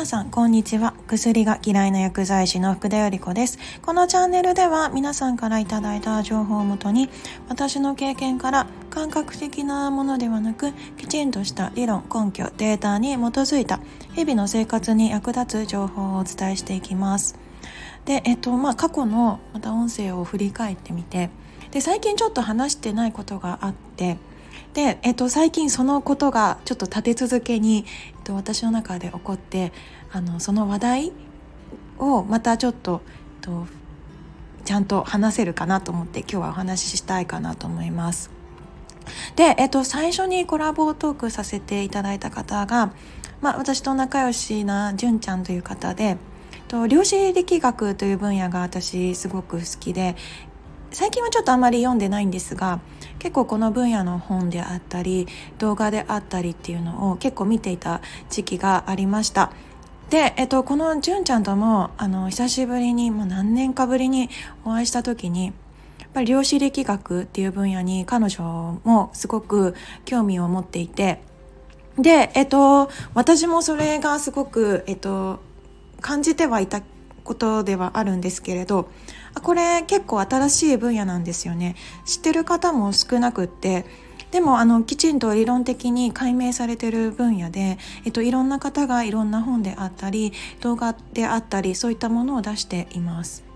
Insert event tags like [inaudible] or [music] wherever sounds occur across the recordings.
皆さんこんにちは。薬が嫌いな薬剤師の福田より子です。このチャンネルでは皆さんからいただいた情報をもとに私の経験から感覚的なものではなくきちんとした理論根拠データに基づいた日々の生活に役立つ情報をお伝えしていきます。でえっとまあ過去のまた音声を振り返ってみてで最近ちょっと話してないことがあってで、えっと、最近そのことがちょっと立て続けに、えっと、私の中で起こってあのその話題をまたちょっと、えっと、ちゃんと話せるかなと思って今日はお話ししたいかなと思います。で、えっと、最初にコラボトークさせていただいた方が、まあ、私と仲良しな純ちゃんという方で、と量子力学という分野が私すごく好きで最近はちょっとあまり読んでないんですが結構この分野の本であったり動画であったりっていうのを結構見ていた時期がありました。で、えっと、この純ちゃんともあの久しぶりにもう何年かぶりにお会いした時にやっぱり量子力学っていう分野に彼女もすごく興味を持っていてで、えっと、私もそれがすごく、えっと、感じてはいたことではあるんですけれどあこれ結構新しい分野なんですよね知ってる方も少なくってでもあのきちんと理論的に解明されてる分野で、えっと、いろんな方がいろんな本であったり動画であったりそういったものを出しています。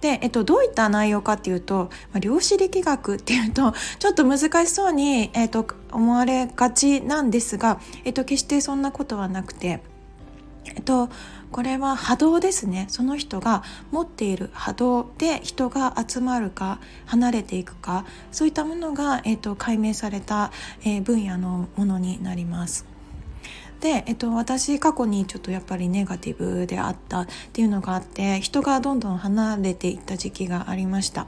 で、えっと、どういった内容かっていうと、まあ、量子力学っていうと [laughs] ちょっと難しそうに、えっと、思われがちなんですが、えっと、決してそんなことはなくて。えっと、これは波動ですねその人が持っている波動で人が集まるか離れていくかそういったものが、えっと、解明された、えー、分野のものになります。で、えっと、私過去にちょっとやっぱりネガティブであったっていうのがあって人がどんどん離れていった時期がありました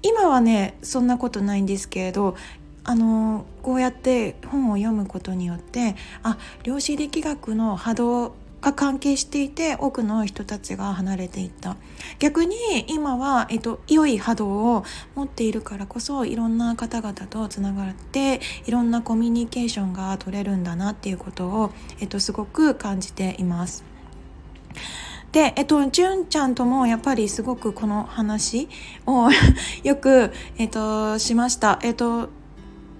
今はねそんなことないんですけれどあのこうやって本を読むことによってあ量子力学の波動が関係していて多くの人たちが離れていった逆に今は、えっと、良い波動を持っているからこそいろんな方々とつながっていろんなコミュニケーションが取れるんだなっていうことを、えっと、すごく感じています。で、えっと、純ちゃんともやっぱりすごくこの話を [laughs] よく、えっと、しました。えっと、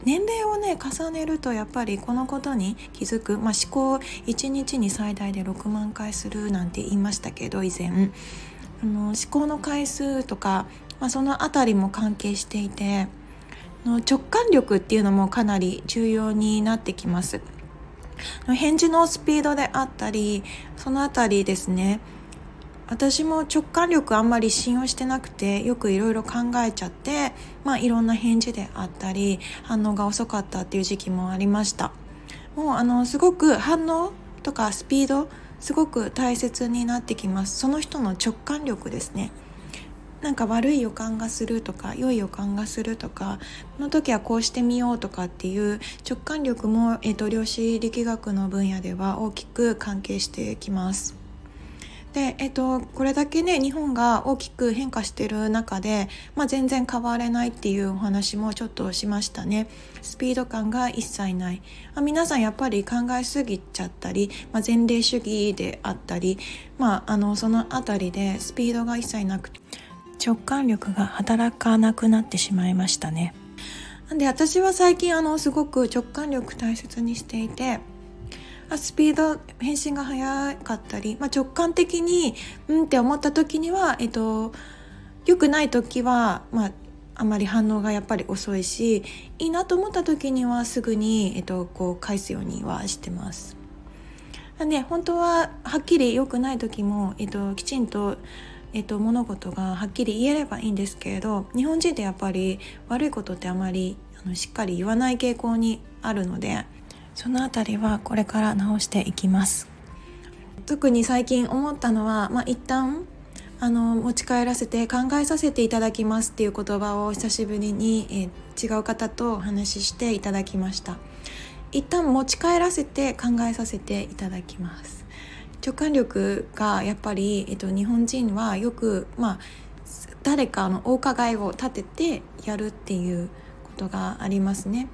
年齢をね重ねるとやっぱりこのことに気づく、まあ、思考1日に最大で6万回するなんて言いましたけど以前。あの思考の回数とか、まあ、その辺りも関係していての直感力っていうのもかなり重要になってきます。返事のスピードであったりその辺りですね私も直感力あんまり信用してなくてよくいろいろ考えちゃってまあいろんな返事であったり反応が遅かったっていう時期もありました。もうあのすごく反応とかスピードすごく大切になってきます。その人の直感力ですね。なんか悪い予感がするとか良い予感がするとかこの時はこうしてみようとかっていう直感力も、えーと量子力学の分野では大きく関係してきます。で、えっと、これだけね日本が大きく変化してる中で、まあ、全然変われないっていうお話もちょっとしましたね。スピード感が一切ない、まあ、皆さんやっぱり考えすぎちゃったり、まあ、前例主義であったり、まあ、あのその辺りでスピードが一切なく直感力が働かなくなってしまいましたね。なんで私は最近あのすごく直感力大切にしていてスピード返信が速かったり、まあ、直感的にうんって思った時には、えっと、良くない時は、まあ、あまり反応がやっぱり遅いしいいなと思った時にはすぐに、えっと、こう返すようにはしてます。で本当ははっきり良くない時も、えっと、きちんと、えっと、物事がはっきり言えればいいんですけれど日本人ってやっぱり悪いことってあまりあのしっかり言わない傾向にあるのでそのあたりはこれから直していきます。特に最近思ったのは、まあ、一旦あの持ち帰らせて考えさせていただきますっていう言葉を久しぶりに、え、違う方とお話ししていただきました。一旦持ち帰らせて考えさせていただきます。直感力がやっぱり、えっと、日本人はよく、まあ、誰かのお伺いを立ててやるっていうことがありますね。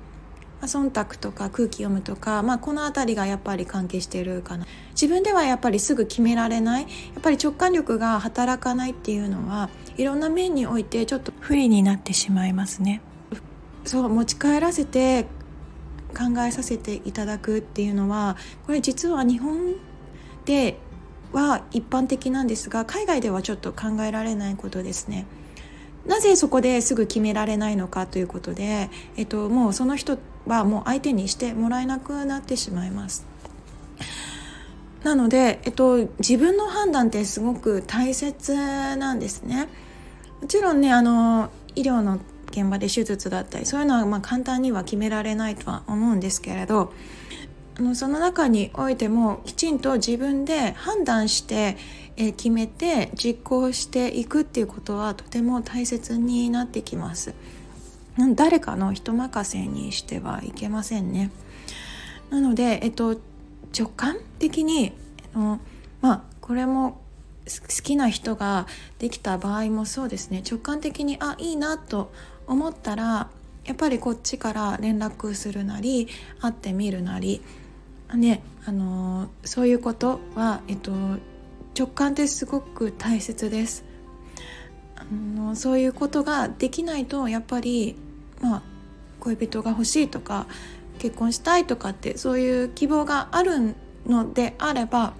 忖度とか空気読むとか、まあ、この辺りがやっぱり関係してるかな。自分ではやっぱりすぐ決められない。やっぱり直感力が働かないっていうのはいろんな面においてちょっと不利になってしまいますね。そう持ち帰らせて考えさせていただくっていうのはこれ実は日本では一般的なんですが海外ではちょっと考えられないことですね。なぜそこですぐ決められないのかということで、えっと、もうその人はもう相手にしてもらえなくなってしまいます。なので、えっと、自分の判断ってすごく大切なんですね。もちろんねあの医療の現場で手術だったりそういうのはまあ簡単には決められないとは思うんですけれどあのその中においてもきちんと自分で判断してえ決めて実行していくっていうことはとても大切になってきます。誰かの人任せにしてはいけませんね。なので、えっと、直感的にあのまあこれも好きな人ができた場合もそうですね直感的にあいいなと思ったらやっぱりこっちから連絡するなり会ってみるなりねあのそういうことは、えっと、直感ってすごく大切です。あのそういうことができないとやっぱりまあ恋人が欲しいとか結婚したいとかってそういう希望があるのであれば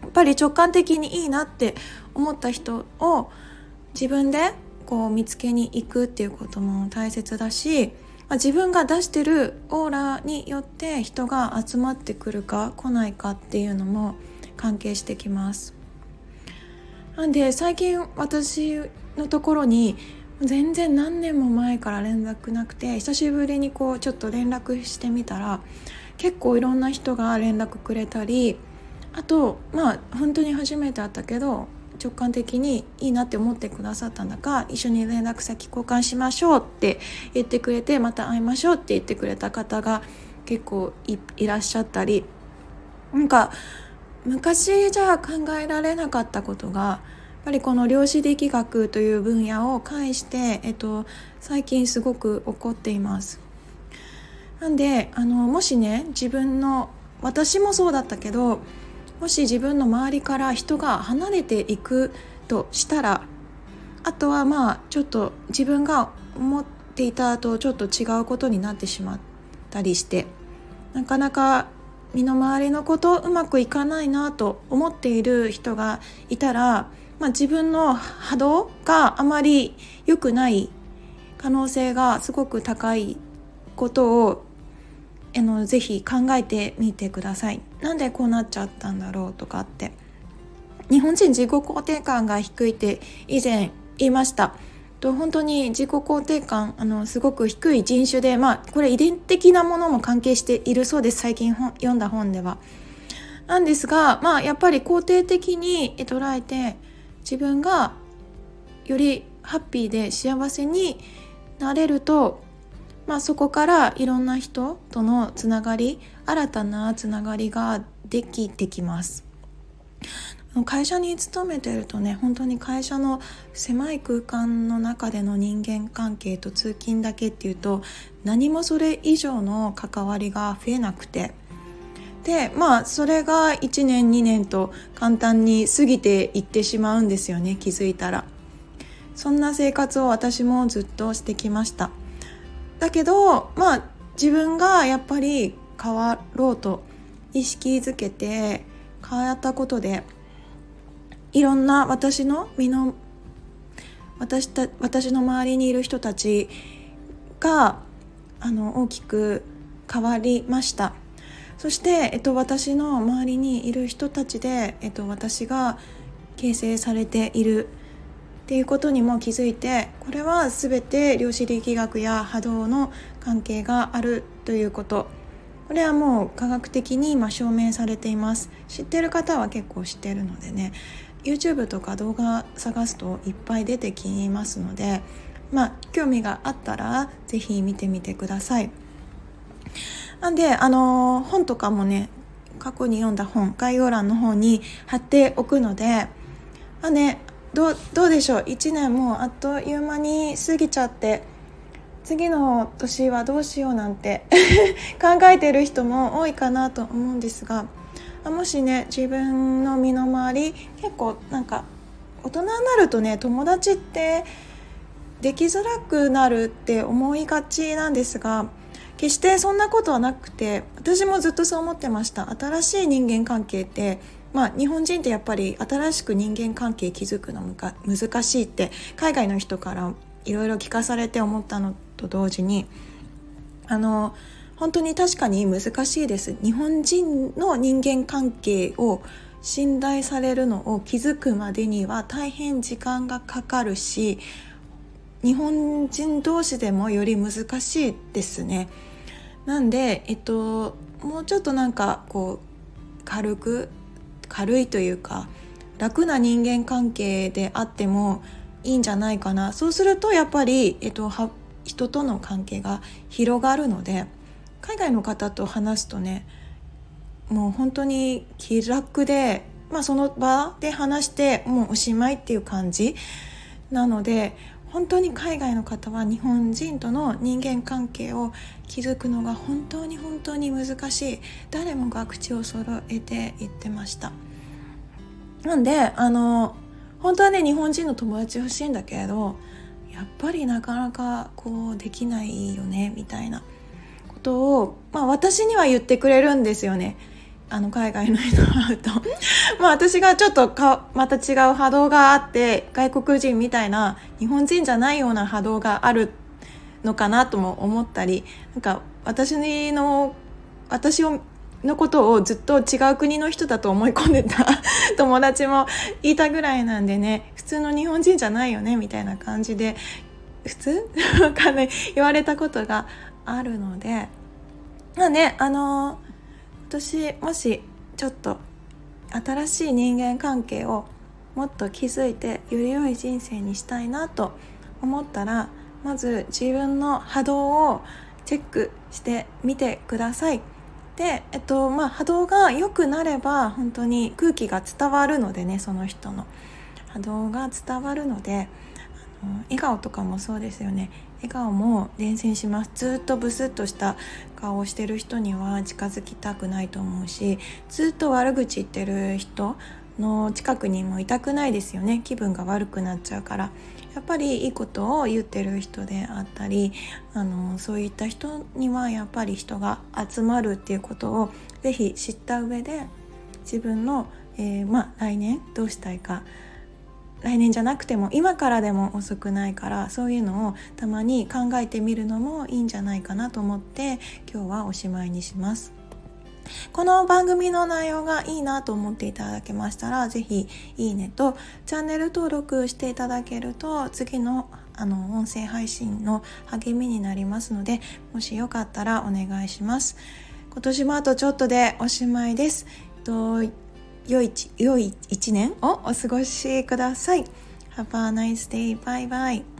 やっぱり直感的にいいなって思った人を自分でこう見つけに行くっていうことも大切だし、まあ、自分が出してるオーラによって人が集まってくるか来ないかっていうのも関係してきます。なんで最近私のところに全然何年も前から連絡なくて久しぶりにこうちょっと連絡してみたら結構いろんな人が連絡くれたりあとまあ本当に初めて会ったけど直感的にいいなって思ってくださったんだか一緒に連絡先交換しましょうって言ってくれてまた会いましょうって言ってくれた方が結構いらっしゃったりなんか昔じゃ考えられなかったことがやっぱりこの量子力学という分野を介して、えっと、最近すごく起こっています。なんであのもしね自分の私もそうだったけどもし自分の周りから人が離れていくとしたらあとはまあちょっと自分が思っていたとちょっと違うことになってしまったりしてなかなか身の回りのことうまくいかないなと思っている人がいたら、まあ、自分の波動があまり良くない可能性がすごく高いことをあのぜひ考えてみてください。なんでこうなっちゃったんだろうとかって日本人自己肯定感が低いって以前言いました。と本当に自己肯定感あのすごく低い人種で、まあ、これ遺伝的なものも関係しているそうです最近読んだ本では。なんですが、まあ、やっぱり肯定的に捉えて自分がよりハッピーで幸せになれると、まあ、そこからいろんな人とのつながり新たなつながりができてきます。会社に勤めてるとね本当に会社の狭い空間の中での人間関係と通勤だけっていうと何もそれ以上の関わりが増えなくて。でまあそれが1年2年と簡単に過ぎていってしまうんですよね気づいたら。そんな生活を私もずっとしてきました。だけどまあ自分がやっぱり変わろうと意識づけて変わったことでいろんな私の身の私た私の周りにいる人たちがあの大きく変わりました。そして、えっと、私の周りにいる人たちで、えっと、私が形成されているっていうことにも気づいてこれは全て量子力学や波動の関係があるということ。これはもう科学的に今証明されています。知ってる方は結構知ってるのでね。YouTube とか動画探すといっぱい出てきますのでまあ興味があったら是非見てみてください。なんであの本とかもね過去に読んだ本概要欄の方に貼っておくのでまあねどうどうでしょう？1年もあっという間に過ぎちゃって次の年はどうしようなんて [laughs] 考えてる人も多いかなと思うんですがもしね自分の身の回り結構なんか大人になるとね友達ってできづらくなるって思いがちなんですが決してそんなことはなくて私もずっとそう思ってました。新しい人間関係ってまあ日本人ってやっぱり新しく人間関係築くのが難しいって海外の人からいろいろ聞かされて思ったのと同時にあの本当に確かに難しいです日本人の人間関係を信頼されるのを築くまでには大変時間がかかるし日本人同士でもより難しいですね。なんで、えっと、もうちょっとなんかこう軽く軽いというか楽な人間関係であってもいいんじゃないかなそうするとやっぱり、えっと、人との関係が広がるので海外の方と話すとねもう本当に気楽で、まあ、その場で話してもうおしまいっていう感じ。なので本当に海外の方は日本人との人間関係を築くのが本当に本当に難しい。誰もが口を揃えて言ってました。なんであの本当はね日本人の友達欲しいんだけれどやっぱりなかなかこうできないよねみたいな。ことを、まあ、私には言ってくれるんですよね。あの海外の人会うと。[laughs] まあ私がちょっとかまた違う波動があって外国人みたいな日本人じゃないような波動があるのかなとも思ったりなんか私の私をのことをずっと違う国の人だと思い込んでた [laughs] 友達もいたぐらいなんでね普通の日本人じゃないよねみたいな感じで普通？[laughs] かね言われたことがあるのでまあねあの私もしちょっと新しい人間関係をもっと築いてより良い人生にしたいなと思ったらまず自分の波動をチェックしてみてください。で、えっとまあ、波動が良くなれば本当に空気が伝わるのでねその人の波動が伝わるのであの笑顔とかもそうですよね笑顔も伝染します。ずっとブスッとした顔をしてる人には近づきたくないと思うしずっと悪口言ってる人の近くにもいたくないですよね。気分が悪くなっちゃうから。やっぱりいいことを言ってる人であったりあのそういった人にはやっぱり人が集まるっていうことを是非知った上で自分の、えー、まあ、来年どうしたいか来年じゃなくても今からでも遅くないからそういうのをたまに考えてみるのもいいんじゃないかなと思って今日はおしまいにします。この番組の内容がいいなと思っていただけましたら是非いいねとチャンネル登録していただけると次のあの音声配信の励みになりますのでもしよかったらお願いします。今年もあとちょっとでおしまいです。と良い良い一年をお過ごしください。Have a nice day. Bye bye.